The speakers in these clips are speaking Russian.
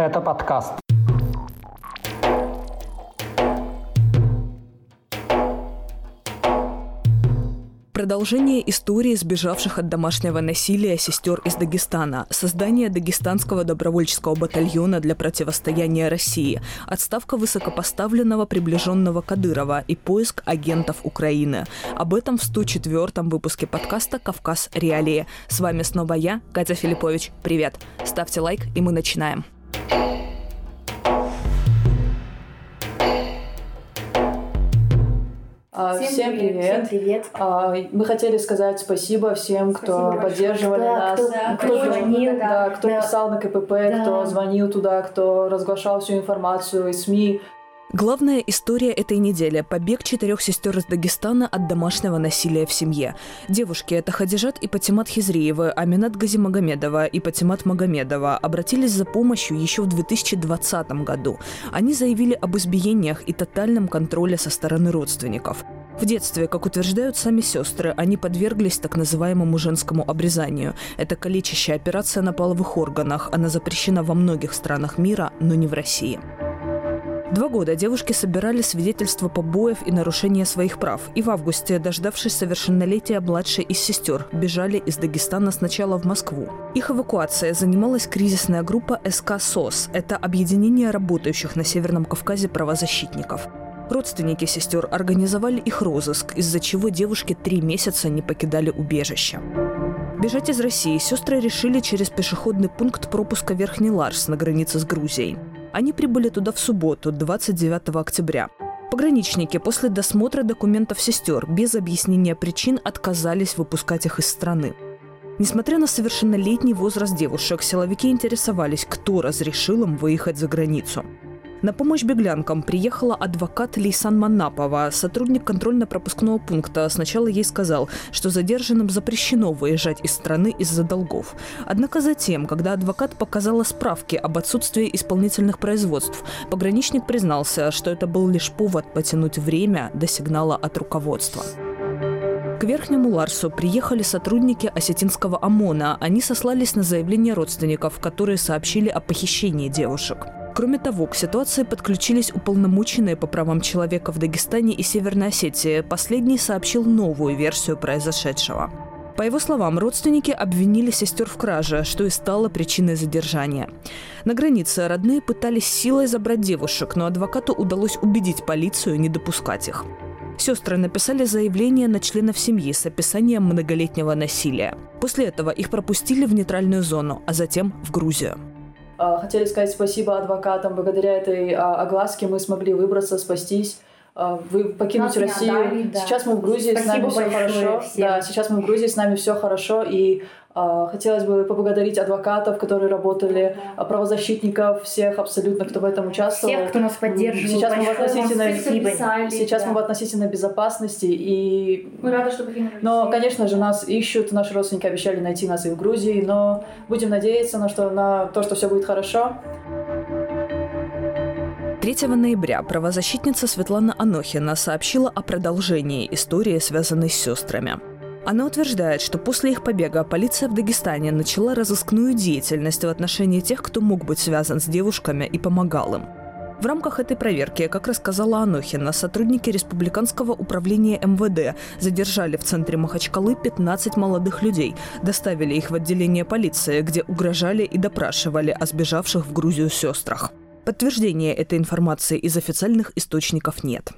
Это подкаст. Продолжение истории сбежавших от домашнего насилия сестер из Дагестана, создание Дагестанского добровольческого батальона для противостояния России, отставка высокопоставленного приближенного Кадырова и поиск агентов Украины. Об этом в 104-м выпуске подкаста «Кавказ. Реалии». С вами снова я, Катя Филиппович. Привет. Ставьте лайк, и мы начинаем. Всем, всем привет. привет. Всем привет. А, мы хотели сказать спасибо всем, кто спасибо поддерживали да, нас, кто, кто, звонил, да, кто да. писал на КПП, да. кто звонил туда, кто разглашал всю информацию из СМИ. Главная история этой недели – побег четырех сестер из Дагестана от домашнего насилия в семье. Девушки – это Хадижат и Патимат Хизриевы, Аминат Газимагомедова и Патимат Магомедова – обратились за помощью еще в 2020 году. Они заявили об избиениях и тотальном контроле со стороны родственников. В детстве, как утверждают сами сестры, они подверглись так называемому женскому обрезанию. Это калечащая операция на половых органах. Она запрещена во многих странах мира, но не в России. Два года девушки собирали свидетельства побоев и нарушения своих прав. И в августе, дождавшись совершеннолетия младшей из сестер, бежали из Дагестана сначала в Москву. Их эвакуация занималась кризисная группа СК СОС. Это объединение работающих на Северном Кавказе правозащитников. Родственники сестер организовали их розыск, из-за чего девушки три месяца не покидали убежище. Бежать из России сестры решили через пешеходный пункт пропуска Верхний Ларс на границе с Грузией. Они прибыли туда в субботу, 29 октября. Пограничники после досмотра документов сестер без объяснения причин отказались выпускать их из страны. Несмотря на совершеннолетний возраст девушек, силовики интересовались, кто разрешил им выехать за границу. На помощь беглянкам приехала адвокат Лейсан Манапова. Сотрудник контрольно-пропускного пункта сначала ей сказал, что задержанным запрещено выезжать из страны из-за долгов. Однако затем, когда адвокат показала справки об отсутствии исполнительных производств, пограничник признался, что это был лишь повод потянуть время до сигнала от руководства. К Верхнему Ларсу приехали сотрудники осетинского ОМОНа. Они сослались на заявление родственников, которые сообщили о похищении девушек. Кроме того, к ситуации подключились уполномоченные по правам человека в Дагестане и Северной Осетии. Последний сообщил новую версию произошедшего. По его словам, родственники обвинили сестер в краже, что и стало причиной задержания. На границе родные пытались силой забрать девушек, но адвокату удалось убедить полицию не допускать их. Сестры написали заявление на членов семьи с описанием многолетнего насилия. После этого их пропустили в нейтральную зону, а затем в Грузию. Хотели сказать спасибо адвокатам. Благодаря этой огласке мы смогли выбраться, спастись вы покинуть Нас Россию. Отдали, да. Сейчас мы в Грузии, Спасибо с нами все хорошо. Всем. Да, сейчас мы в Грузии, с нами все хорошо. И э, хотелось бы поблагодарить адвокатов, которые работали, да. правозащитников, всех абсолютно, кто в этом участвовал. Всех, кто нас поддерживал. Сейчас мы в относительной, писали, сейчас да. мы в относительной безопасности. И... Мы рады, что вы Но, конечно же, нас ищут, наши родственники обещали найти нас и в Грузии, но будем надеяться на, что, на то, что все будет хорошо. 3 ноября правозащитница Светлана Анохина сообщила о продолжении истории, связанной с сестрами. Она утверждает, что после их побега полиция в Дагестане начала разыскную деятельность в отношении тех, кто мог быть связан с девушками и помогал им. В рамках этой проверки, как рассказала Анохина, сотрудники Республиканского управления МВД задержали в центре Махачкалы 15 молодых людей, доставили их в отделение полиции, где угрожали и допрашивали о сбежавших в Грузию сестрах. Подтверждения этой информации из официальных источников нет.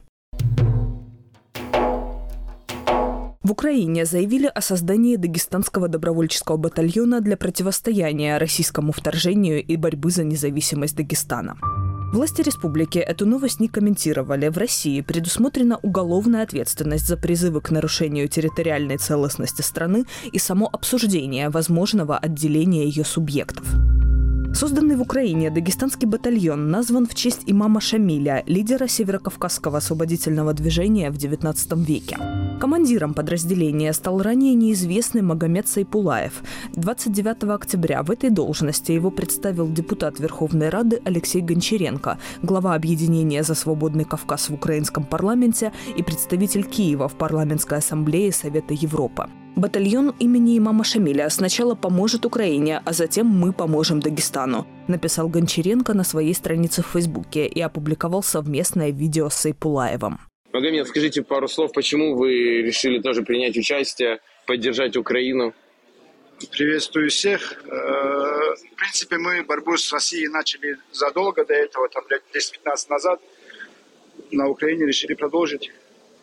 В Украине заявили о создании Дагестанского добровольческого батальона для противостояния российскому вторжению и борьбы за независимость Дагестана. Власти республики эту новость не комментировали. В России предусмотрена уголовная ответственность за призывы к нарушению территориальной целостности страны и само обсуждение возможного отделения ее субъектов. Созданный в Украине дагестанский батальон назван в честь имама Шамиля, лидера северокавказского освободительного движения в XIX веке. Командиром подразделения стал ранее неизвестный Магомед Сайпулаев. 29 октября в этой должности его представил депутат Верховной Рады Алексей Гончаренко, глава объединения «За свободный Кавказ» в украинском парламенте и представитель Киева в парламентской ассамблее Совета Европы. Батальон имени имама Шамиля сначала поможет Украине, а затем мы поможем Дагестану, написал Гончаренко на своей странице в Фейсбуке и опубликовал совместное видео с Сайпулаевым. Магомед, скажите пару слов, почему вы решили тоже принять участие, поддержать Украину? Приветствую всех. Э, в принципе, мы борьбу с Россией начали задолго до этого, там лет 10-15 назад. На Украине решили продолжить,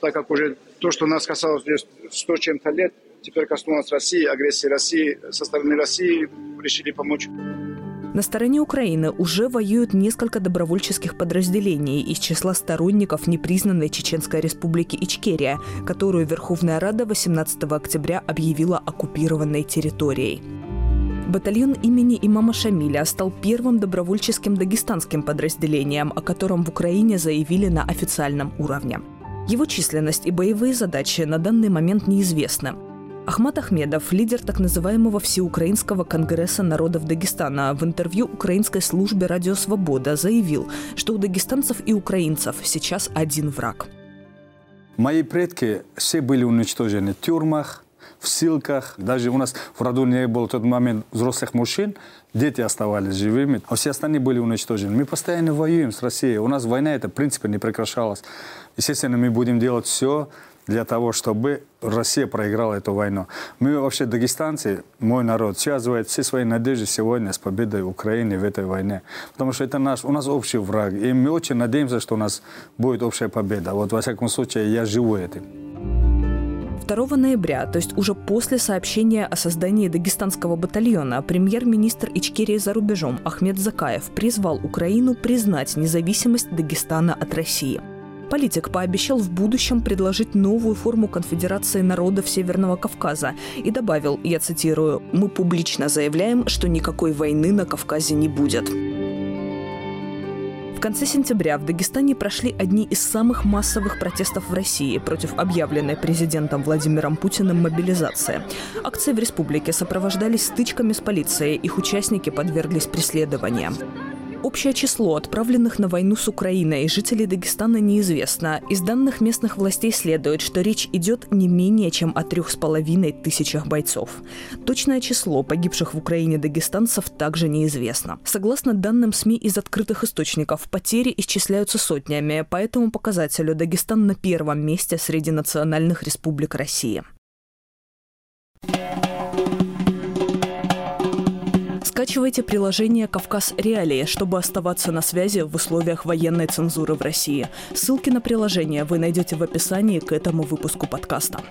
так как уже то, что нас касалось 100 чем-то лет, теперь коснулось России, агрессии России, со стороны России решили помочь. На стороне Украины уже воюют несколько добровольческих подразделений из числа сторонников непризнанной Чеченской республики Ичкерия, которую Верховная Рада 18 октября объявила оккупированной территорией. Батальон имени имама Шамиля стал первым добровольческим дагестанским подразделением, о котором в Украине заявили на официальном уровне. Его численность и боевые задачи на данный момент неизвестны. Ахмат Ахмедов, лидер так называемого Всеукраинского конгресса народов Дагестана, в интервью украинской службе «Радио Свобода» заявил, что у дагестанцев и украинцев сейчас один враг. Мои предки все были уничтожены в тюрьмах, в ссылках. Даже у нас в роду не было в тот момент взрослых мужчин, дети оставались живыми, а все остальные были уничтожены. Мы постоянно воюем с Россией. У нас война это в принципе не прекращалась. Естественно, мы будем делать все, для того, чтобы Россия проиграла эту войну. Мы вообще, дагестанцы, мой народ, связывает все свои надежды сегодня с победой Украины в этой войне. Потому что это наш, у нас общий враг. И мы очень надеемся, что у нас будет общая победа. Вот, во всяком случае, я живу этим. 2 ноября, то есть уже после сообщения о создании дагестанского батальона, премьер-министр Ичкерии за рубежом Ахмед Закаев призвал Украину признать независимость Дагестана от России. Политик пообещал в будущем предложить новую форму конфедерации народов Северного Кавказа и добавил, я цитирую, «Мы публично заявляем, что никакой войны на Кавказе не будет». В конце сентября в Дагестане прошли одни из самых массовых протестов в России против объявленной президентом Владимиром Путиным мобилизации. Акции в республике сопровождались стычками с полицией, их участники подверглись преследованиям. Общее число отправленных на войну с Украиной жителей Дагестана неизвестно. Из данных местных властей следует, что речь идет не менее чем о трех с половиной тысячах бойцов. Точное число погибших в Украине дагестанцев также неизвестно. Согласно данным СМИ из открытых источников, потери исчисляются сотнями. По этому показателю Дагестан на первом месте среди национальных республик России. Скачивайте приложение «Кавказ Реалии», чтобы оставаться на связи в условиях военной цензуры в России. Ссылки на приложение вы найдете в описании к этому выпуску подкаста.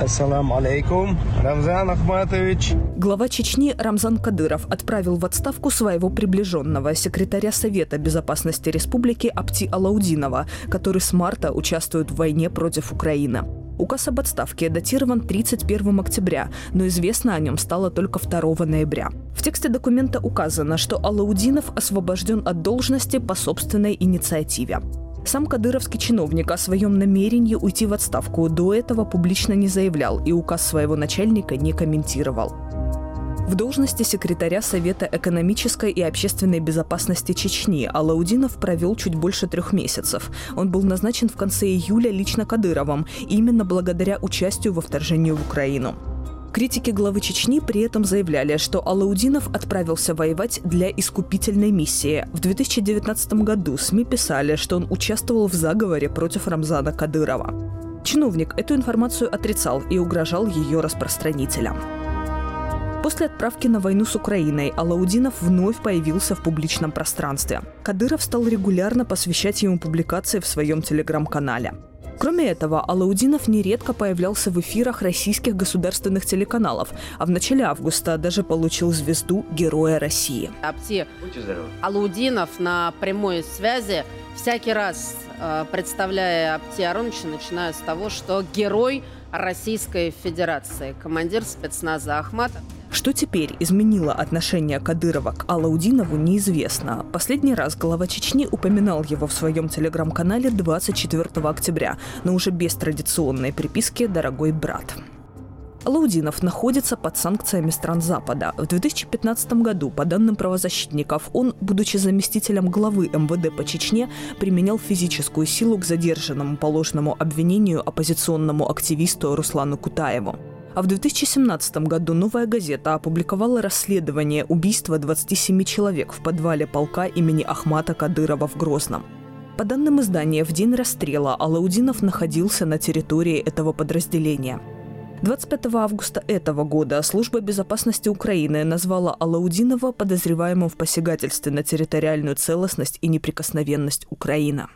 Ассаламу алейкум, Рамзан Ахматович. Глава Чечни Рамзан Кадыров отправил в отставку своего приближенного, секретаря Совета безопасности республики Апти Алаудинова, который с марта участвует в войне против Украины. Указ об отставке датирован 31 октября, но известно о нем стало только 2 ноября. В тексте документа указано, что Алаудинов освобожден от должности по собственной инициативе. Сам кадыровский чиновник о своем намерении уйти в отставку до этого публично не заявлял и указ своего начальника не комментировал. В должности секретаря Совета экономической и общественной безопасности Чечни Алаудинов провел чуть больше трех месяцев. Он был назначен в конце июля лично Кадыровым, именно благодаря участию во вторжении в Украину. Критики главы Чечни при этом заявляли, что Алаудинов отправился воевать для искупительной миссии. В 2019 году СМИ писали, что он участвовал в заговоре против Рамзана Кадырова. Чиновник эту информацию отрицал и угрожал ее распространителям. После отправки на войну с Украиной Алаудинов вновь появился в публичном пространстве. Кадыров стал регулярно посвящать ему публикации в своем телеграм-канале. Кроме этого, Алаудинов нередко появлялся в эфирах российских государственных телеканалов, а в начале августа даже получил звезду Героя России. Апти Алаудинов на прямой связи всякий раз э, представляя Апти Ароновича, начиная с того, что герой Российской Федерации, командир спецназа Ахматов. Что теперь изменило отношение Кадырова к Алаудинову, неизвестно. Последний раз глава Чечни упоминал его в своем телеграм-канале 24 октября, но уже без традиционной приписки «Дорогой брат». Алаудинов находится под санкциями стран Запада. В 2015 году, по данным правозащитников, он, будучи заместителем главы МВД по Чечне, применял физическую силу к задержанному по ложному обвинению оппозиционному активисту Руслану Кутаеву. А в 2017 году «Новая газета» опубликовала расследование убийства 27 человек в подвале полка имени Ахмата Кадырова в Грозном. По данным издания, в день расстрела Алаудинов находился на территории этого подразделения. 25 августа этого года Служба безопасности Украины назвала Алаудинова подозреваемым в посягательстве на территориальную целостность и неприкосновенность Украины.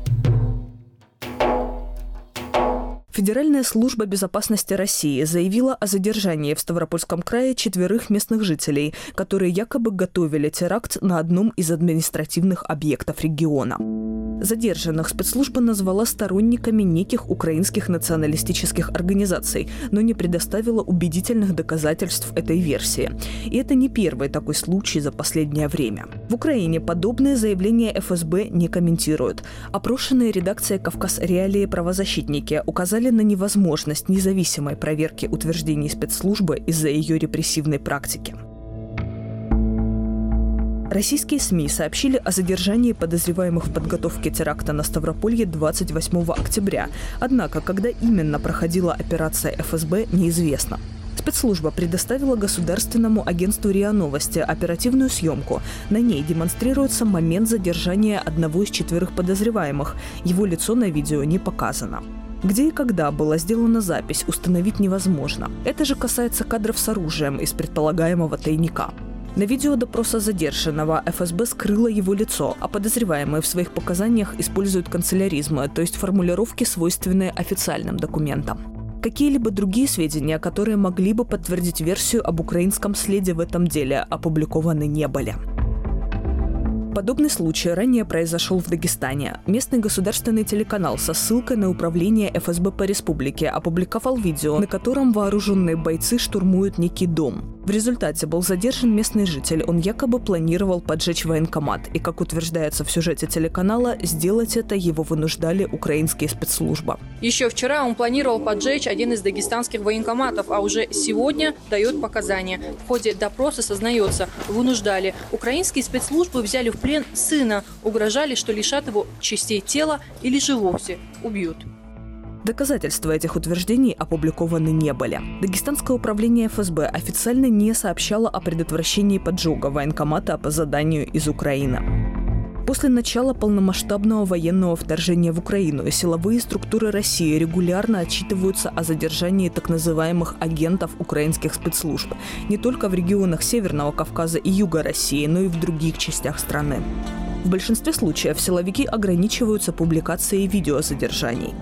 Федеральная служба безопасности России заявила о задержании в Ставропольском крае четверых местных жителей, которые якобы готовили теракт на одном из административных объектов региона. Задержанных спецслужба назвала сторонниками неких украинских националистических организаций, но не предоставила убедительных доказательств этой версии. И это не первый такой случай за последнее время. В Украине подобные заявления ФСБ не комментируют. Опрошенные редакцией «Кавказ Реалии» правозащитники указали на невозможность независимой проверки утверждений спецслужбы из-за ее репрессивной практики. Российские СМИ сообщили о задержании подозреваемых в подготовке теракта на Ставрополье 28 октября. Однако, когда именно проходила операция ФСБ, неизвестно. Спецслужба предоставила государственному агентству РИА Новости оперативную съемку. На ней демонстрируется момент задержания одного из четверых подозреваемых. Его лицо на видео не показано. Где и когда была сделана запись, установить невозможно. Это же касается кадров с оружием из предполагаемого тайника. На видео допроса задержанного ФСБ скрыло его лицо, а подозреваемые в своих показаниях используют канцеляризмы, то есть формулировки, свойственные официальным документам. Какие-либо другие сведения, которые могли бы подтвердить версию об украинском следе в этом деле, опубликованы не были. Подобный случай ранее произошел в Дагестане. Местный государственный телеканал со ссылкой на управление ФСБ по республике опубликовал видео, на котором вооруженные бойцы штурмуют некий дом. В результате был задержан местный житель. Он якобы планировал поджечь военкомат. И, как утверждается в сюжете телеканала, сделать это его вынуждали украинские спецслужбы. Еще вчера он планировал поджечь один из дагестанских военкоматов, а уже сегодня дает показания. В ходе допроса сознается, вынуждали. Украинские спецслужбы взяли в плен сына, угрожали, что лишат его частей тела или же вовсе убьют. Доказательства этих утверждений опубликованы не были. Дагестанское управление ФСБ официально не сообщало о предотвращении поджога военкомата по заданию из Украины. После начала полномасштабного военного вторжения в Украину силовые структуры России регулярно отчитываются о задержании так называемых агентов украинских спецслужб не только в регионах Северного Кавказа и Юга России, но и в других частях страны. В большинстве случаев силовики ограничиваются публикацией видео задержаний.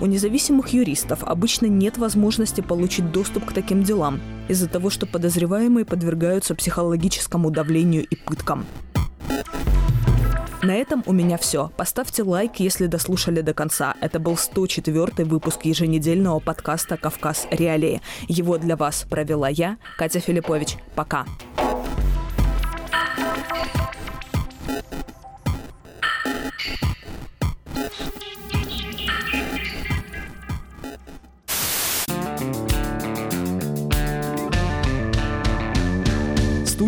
У независимых юристов обычно нет возможности получить доступ к таким делам из-за того, что подозреваемые подвергаются психологическому давлению и пыткам. На этом у меня все. Поставьте лайк, если дослушали до конца. Это был 104 выпуск еженедельного подкаста «Кавказ Реалии». Его для вас провела я, Катя Филиппович. Пока.